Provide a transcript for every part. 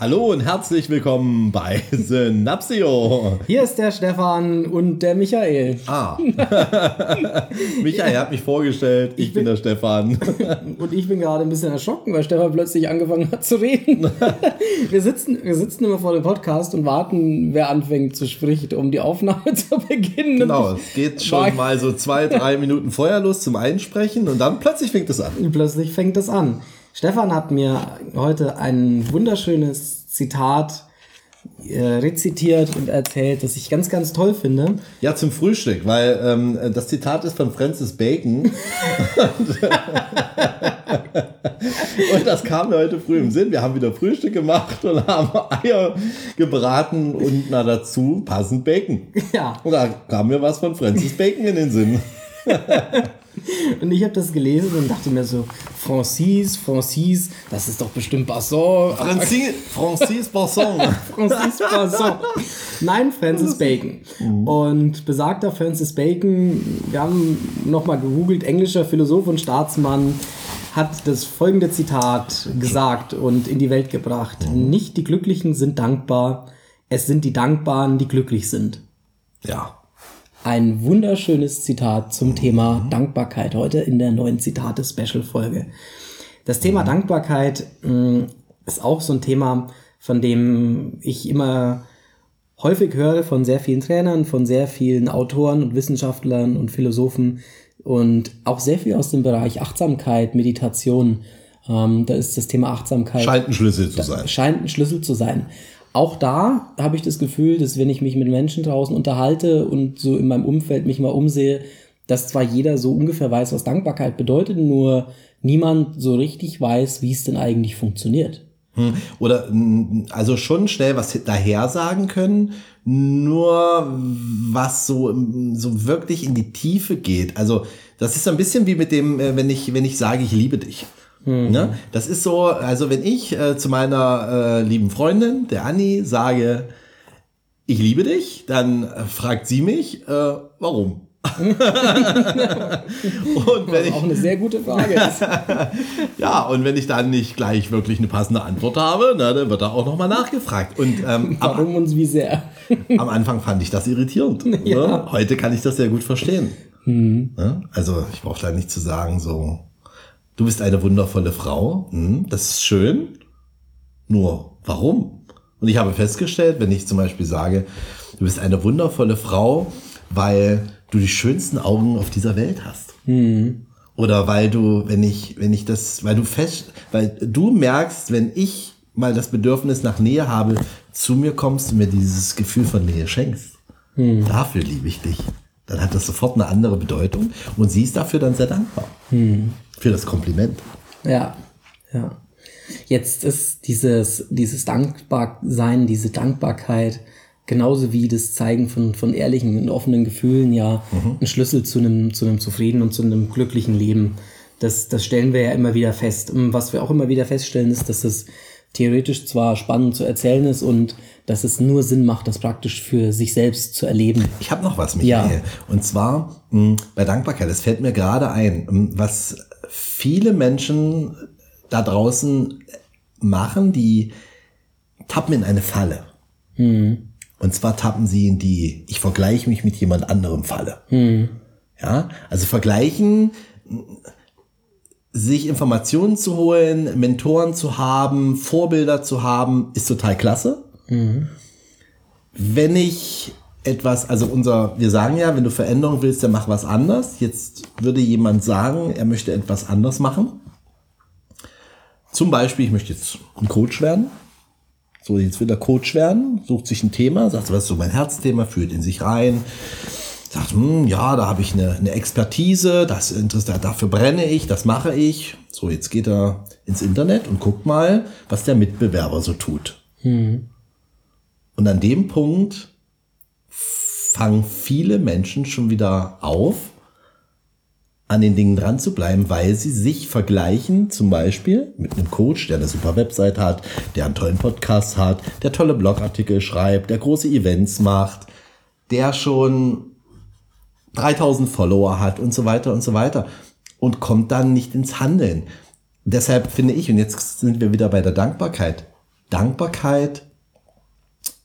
Hallo und herzlich willkommen bei Synapsio. Hier ist der Stefan und der Michael. Ah. Michael hat mich vorgestellt, ich, ich bin, bin, der Stefan. Und ich bin gerade ein bisschen erschrocken, weil Stefan plötzlich angefangen hat zu reden. Wir sitzen, wir sitzen immer vor dem Podcast und warten, wer anfängt zu sprechen, um die Aufnahme zu beginnen. Genau, es geht schon mal so zwei, drei Minuten vorher los zum Einsprechen und dann plötzlich fängt es an. Plötzlich fängt es an. Stefan hat mir heute ein wunderschönes Zitat äh, rezitiert und erzählt, das ich ganz, ganz toll finde. Ja, zum Frühstück, weil ähm, das Zitat ist von Francis Bacon. und das kam mir heute früh im Sinn. Wir haben wieder Frühstück gemacht und haben Eier gebraten und na dazu passend Bacon. Ja. Und da kam mir was von Francis Bacon in den Sinn. Und ich habe das gelesen und dachte mir so, Francis, Francis, das ist doch bestimmt Basson. Francis, Francis Basson. Francis Basson. Nein, Francis Bacon. Mhm. Und besagter Francis Bacon, wir haben nochmal gegoogelt, englischer Philosoph und Staatsmann, hat das folgende Zitat gesagt und in die Welt gebracht. Mhm. Nicht die Glücklichen sind dankbar, es sind die Dankbaren, die glücklich sind. Ja ein wunderschönes Zitat zum Thema Dankbarkeit heute in der neuen Zitate-Special-Folge. Das Thema Dankbarkeit mh, mm, ist auch so ein Thema, von dem ich immer häufig höre von sehr vielen Trainern, von sehr vielen Autoren und Wissenschaftlern und Philosophen und auch sehr viel aus dem Bereich Achtsamkeit, Meditation. Ähm, da ist das Thema Achtsamkeit. Scheint ein Schlüssel zu sein. Scheint ein Schlüssel zu sein auch da habe ich das Gefühl, dass wenn ich mich mit Menschen draußen unterhalte und so in meinem Umfeld mich mal umsehe, dass zwar jeder so ungefähr weiß, was Dankbarkeit bedeutet, nur niemand so richtig weiß, wie es denn eigentlich funktioniert. Hm. Oder also schon schnell was daher sagen können, nur was so, so wirklich in die Tiefe geht. Also das ist so ein bisschen wie mit dem, äh, wenn ich, wenn ich sage, ich liebe dich. Mhm. Ne? Das ist so, also wenn ich äh, zu meiner äh, lieben Freundin, der Anni, sage, ich liebe dich, dann äh, fragt sie mich, äh, warum? und wenn ich, auch eine sehr gute Frage ist. ja, und wenn ich dann nicht gleich wirklich eine passende Antwort habe, na, dann wird da auch nochmal nachgefragt. Und, ähm, Warum und wie sehr? am Anfang fand ich das irritierend. Ja. Ne? Heute kann ich das sehr gut verstehen. Mhm. Ne? Also ich brauche da nicht zu sagen, so, du bist eine wundervolle Frau, hm, das ist schön, nur warum? Und ich habe festgestellt, wenn ich zum Beispiel sage, du bist eine wundervolle Frau, weil du die schönsten Augen auf dieser Welt hast. Mhm. Oder weil du, wenn ich, wenn ich das, weil du fest, weil du merkst, wenn ich mal das Bedürfnis nach Nähe habe, zu mir kommst und mir dieses Gefühl von Nähe schenkst. Mhm. Dafür liebe ich dich. Dann hat das sofort eine andere Bedeutung und sie ist dafür dann sehr dankbar. Mhm. Für das Kompliment. Ja, ja. Jetzt ist dieses, dieses Dankbarsein, diese Dankbarkeit, genauso wie das Zeigen von, von ehrlichen und offenen Gefühlen ja mhm. ein Schlüssel zu einem, zu einem zufriedenen und zu einem glücklichen Leben. Das, das stellen wir ja immer wieder fest. Was wir auch immer wieder feststellen, ist, dass es theoretisch zwar spannend zu erzählen ist und dass es nur Sinn macht, das praktisch für sich selbst zu erleben. Ich habe noch was, Michael. Ja. Und zwar mh, bei Dankbarkeit, das fällt mir gerade ein, was viele Menschen da draußen machen, die tappen in eine Falle. Mhm. Und zwar tappen sie in die, ich vergleiche mich mit jemand anderem Falle. Mhm. Ja, also vergleichen, sich Informationen zu holen, Mentoren zu haben, Vorbilder zu haben, ist total klasse. Mhm. Wenn ich etwas, also unser, wir sagen ja, wenn du Veränderung willst, dann mach was anders. Jetzt würde jemand sagen, er möchte etwas anders machen. Zum Beispiel, ich möchte jetzt ein Coach werden. So, jetzt will er Coach werden, sucht sich ein Thema, sagt, was ist so mein Herzthema, fühlt in sich rein, sagt, hm, ja, da habe ich eine, eine Expertise, das interessiert, dafür brenne ich, das mache ich. So, jetzt geht er ins Internet und guckt mal, was der Mitbewerber so tut. Mhm. Und an dem Punkt fangen viele Menschen schon wieder auf, an den Dingen dran zu bleiben, weil sie sich vergleichen, zum Beispiel mit einem Coach, der eine super Website hat, der einen tollen Podcast hat, der tolle Blogartikel schreibt, der große Events macht, der schon 3000 Follower hat und so weiter und so weiter und kommt dann nicht ins Handeln. Deshalb finde ich, und jetzt sind wir wieder bei der Dankbarkeit. Dankbarkeit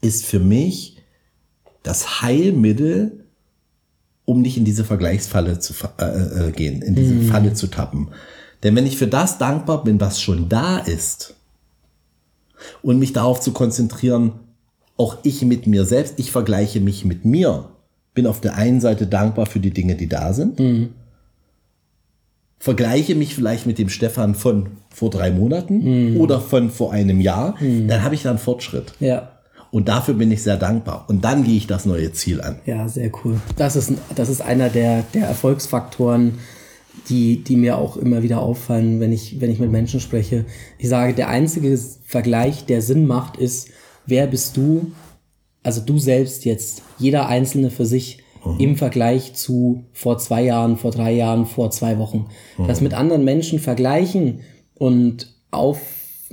ist für mich das Heilmittel, um nicht in diese Vergleichsfalle zu äh, äh, gehen, in diese mhm. Falle zu tappen. Denn wenn ich für das dankbar bin, was schon da ist, und mich darauf zu konzentrieren, auch ich mit mir selbst, ich vergleiche mich mit mir, bin auf der einen Seite dankbar für die Dinge, die da sind, mhm. vergleiche mich vielleicht mit dem Stefan von vor drei Monaten mhm. oder von vor einem Jahr, mhm. dann habe ich da einen Fortschritt. Ja. Und dafür bin ich sehr dankbar. Und dann gehe ich das neue Ziel an. Ja, sehr cool. Das ist, das ist einer der, der Erfolgsfaktoren, die, die mir auch immer wieder auffallen, wenn ich, wenn ich mit Menschen spreche. Ich sage, der einzige Vergleich, der Sinn macht, ist, wer bist du? Also du selbst jetzt, jeder Einzelne für sich mhm. im Vergleich zu vor zwei Jahren, vor drei Jahren, vor zwei Wochen. Mhm. Das mit anderen Menschen vergleichen und auf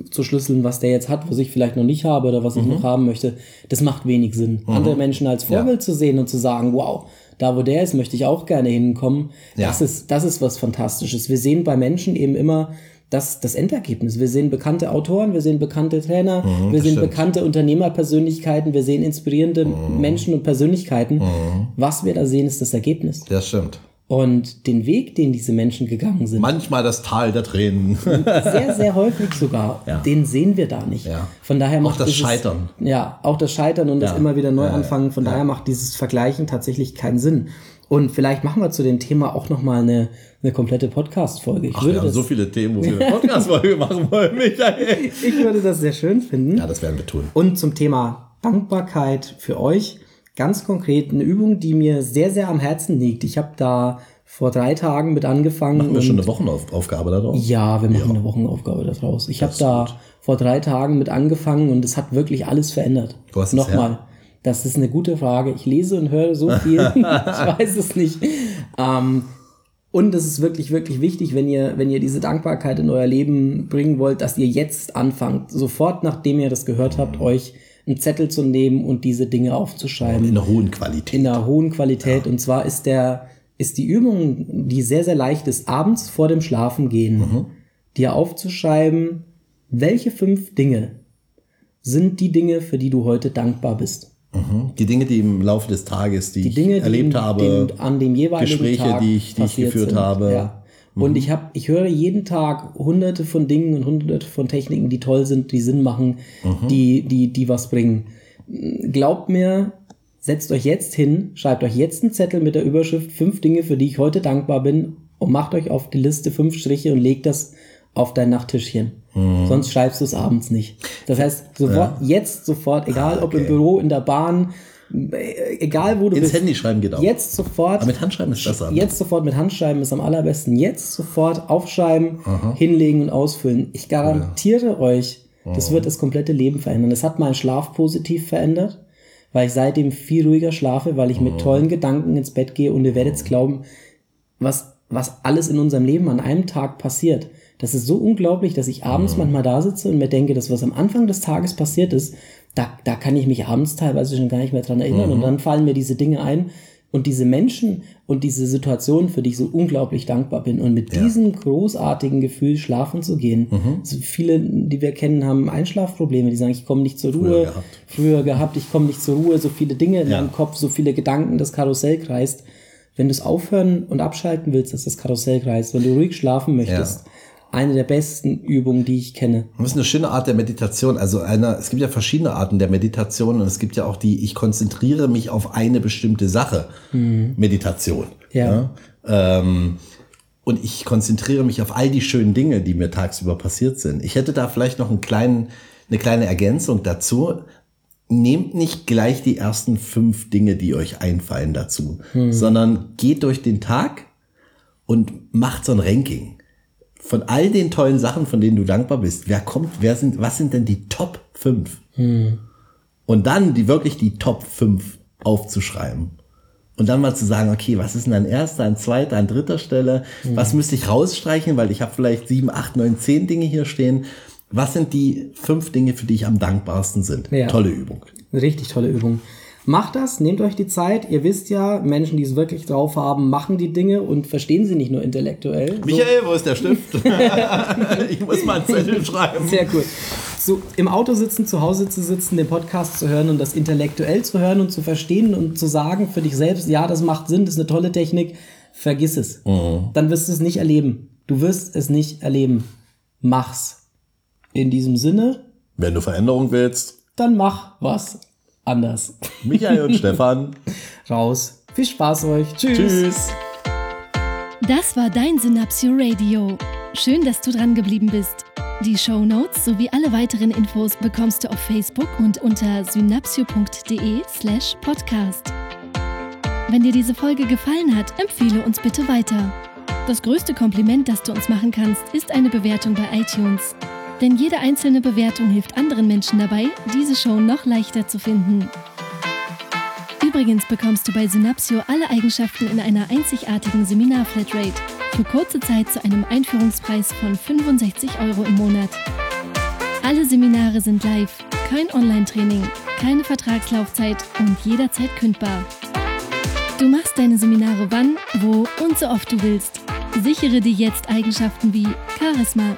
zu schlüsseln, was der jetzt hat, was ich vielleicht noch nicht habe oder was ich mhm. noch haben möchte, das macht wenig Sinn. Mhm. Andere Menschen als Vorbild ja. zu sehen und zu sagen, wow, da wo der ist, möchte ich auch gerne hinkommen. Ja. Das ist, das ist was Fantastisches. Wir sehen bei Menschen eben immer das, das Endergebnis. Wir sehen bekannte Autoren, wir sehen bekannte Trainer, mhm, wir sehen stimmt. bekannte Unternehmerpersönlichkeiten, wir sehen inspirierende mhm. Menschen und Persönlichkeiten. Mhm. Was wir da sehen, ist das Ergebnis. Das stimmt. Und den Weg, den diese Menschen gegangen sind. Manchmal das Tal der Tränen. sehr, sehr häufig sogar. Ja. Den sehen wir da nicht. Ja. Von daher macht auch das dieses, Scheitern. Ja, auch das Scheitern und ja. das immer wieder neu anfangen. Von daher macht dieses Vergleichen tatsächlich keinen Sinn. Und vielleicht machen wir zu dem Thema auch nochmal eine, eine komplette Podcast-Folge. Ich Ach, würde wir haben so viele Themen, wo wir eine Podcast-Folge machen wollen, Michael. Ich würde das sehr schön finden. Ja, das werden wir tun. Und zum Thema Dankbarkeit für euch ganz konkret eine Übung, die mir sehr, sehr am Herzen liegt. Ich habe da vor drei Tagen mit angefangen. Machen wir schon eine Wochenaufgabe daraus? Ja, wir machen ja. eine Wochenaufgabe daraus. Ich habe da gut. vor drei Tagen mit angefangen und es hat wirklich alles verändert. Du hast Nochmal. Das ist eine gute Frage. Ich lese und höre so viel. ich weiß es nicht. Ähm, und es ist wirklich, wirklich wichtig, wenn ihr, wenn ihr diese Dankbarkeit in euer Leben bringen wollt, dass ihr jetzt anfangt, sofort nachdem ihr das gehört habt, euch einen Zettel zu nehmen und diese Dinge aufzuschreiben. In einer hohen Qualität. In einer hohen Qualität. Ja. Und zwar ist der, ist die Übung, die sehr, sehr leicht ist, abends vor dem Schlafengehen, mhm. dir aufzuschreiben, welche fünf Dinge sind die Dinge, für die du heute dankbar bist. Mhm. Die Dinge, die im Laufe des Tages, die, die Dinge, ich erlebt die habe, den, an dem jeweiligen Gespräche, Tag die ich, die ich geführt sind. habe. Ja. Und mhm. ich habe, ich höre jeden Tag hunderte von Dingen und hunderte von Techniken, die toll sind, die Sinn machen, mhm. die, die, die was bringen. Glaubt mir, setzt euch jetzt hin, schreibt euch jetzt einen Zettel mit der Überschrift fünf Dinge, für die ich heute dankbar bin und macht euch auf die Liste fünf Striche und legt das auf dein Nachttischchen. Mhm. Sonst schreibst du es abends nicht. Das heißt, sofort, ja. jetzt sofort, egal ah, okay. ob im Büro, in der Bahn, äh, egal wo du Ins bist. Handy schreiben geht auch. Jetzt sofort. Aber mit Handschreiben ist besser. Jetzt sofort mit Handschreiben ist am allerbesten. Jetzt sofort aufschreiben, Aha. hinlegen und ausfüllen. Ich garantiere ja. euch, das Aha. wird das komplette Leben verändern. Das hat meinen Schlaf positiv verändert, weil ich seitdem viel ruhiger schlafe, weil ich mit tollen Gedanken ins Bett gehe und ihr werdet es glauben, was, was alles in unserem Leben an einem Tag passiert. Das ist so unglaublich, dass ich abends manchmal da sitze und mir denke, das, was am Anfang des Tages passiert ist, da, da kann ich mich abends teilweise schon gar nicht mehr dran erinnern. Mhm. Und dann fallen mir diese Dinge ein und diese Menschen und diese Situationen, für die ich so unglaublich dankbar bin. Und mit ja. diesem großartigen Gefühl schlafen zu gehen. Mhm. Also viele, die wir kennen, haben Einschlafprobleme. Die sagen, ich komme nicht zur Ruhe. Früher gehabt, Früher gehabt ich komme nicht zur Ruhe. So viele Dinge in ja. meinem Kopf, so viele Gedanken, das Karussell kreist. Wenn du es aufhören und abschalten willst, dass das Karussell kreist, wenn du ruhig schlafen möchtest, ja eine der besten Übungen, die ich kenne. Das ist eine schöne Art der Meditation. Also eine, es gibt ja verschiedene Arten der Meditation und es gibt ja auch die, ich konzentriere mich auf eine bestimmte Sache. Mhm. Meditation. Ja. ja? Ähm, und ich konzentriere mich auf all die schönen Dinge, die mir tagsüber passiert sind. Ich hätte da vielleicht noch einen kleinen, eine kleine Ergänzung dazu. Nehmt nicht gleich die ersten fünf Dinge, die euch einfallen dazu, mhm. sondern geht durch den Tag und macht so ein Ranking von all den tollen Sachen, von denen du dankbar bist, wer kommt, wer sind, was sind denn die Top 5? Hm. Und dann die wirklich die Top 5 aufzuschreiben. Und dann mal zu sagen, okay, was ist denn an erster, an zweiter, an dritter Stelle? Mhm. Was müsste ich rausstreichen, weil ich habe vielleicht sieben, acht, neun, zehn Dinge hier stehen. Was sind die fünf Dinge, für die ich am dankbarsten sind? Ja. Tolle Übung. Richtig tolle Übung. Macht das, nehmt euch die Zeit. Ihr wisst ja, Menschen, die es wirklich drauf haben, machen die Dinge und verstehen sie nicht nur intellektuell. Michael, so. wo ist der Stift? ich muss mal einen Zettel schreiben. Sehr cool. So im Auto sitzen, zu Hause zu sitzen, den Podcast zu hören und das intellektuell zu hören und zu verstehen und zu sagen für dich selbst, ja, das macht Sinn, das ist eine tolle Technik, vergiss es. Mhm. Dann wirst du es nicht erleben. Du wirst es nicht erleben. Mach's. In diesem Sinne. Wenn du Veränderung willst, dann mach was anders. Michael und Stefan. Raus. Viel Spaß euch. Tschüss. Tschüss. Das war dein Synapsio Radio. Schön, dass du dran geblieben bist. Die Show Notes sowie alle weiteren Infos bekommst du auf Facebook und unter synapsio.de/slash podcast. Wenn dir diese Folge gefallen hat, empfehle uns bitte weiter. Das größte Kompliment, das du uns machen kannst, ist eine Bewertung bei iTunes. Denn jede einzelne Bewertung hilft anderen Menschen dabei, diese Show noch leichter zu finden. Übrigens bekommst du bei Synapsio alle Eigenschaften in einer einzigartigen Seminar-Flatrate für kurze Zeit zu einem Einführungspreis von 65 Euro im Monat. Alle Seminare sind live, kein Online-Training, keine Vertragslaufzeit und jederzeit kündbar. Du machst deine Seminare wann, wo und so oft du willst. Sichere dir jetzt Eigenschaften wie Charisma,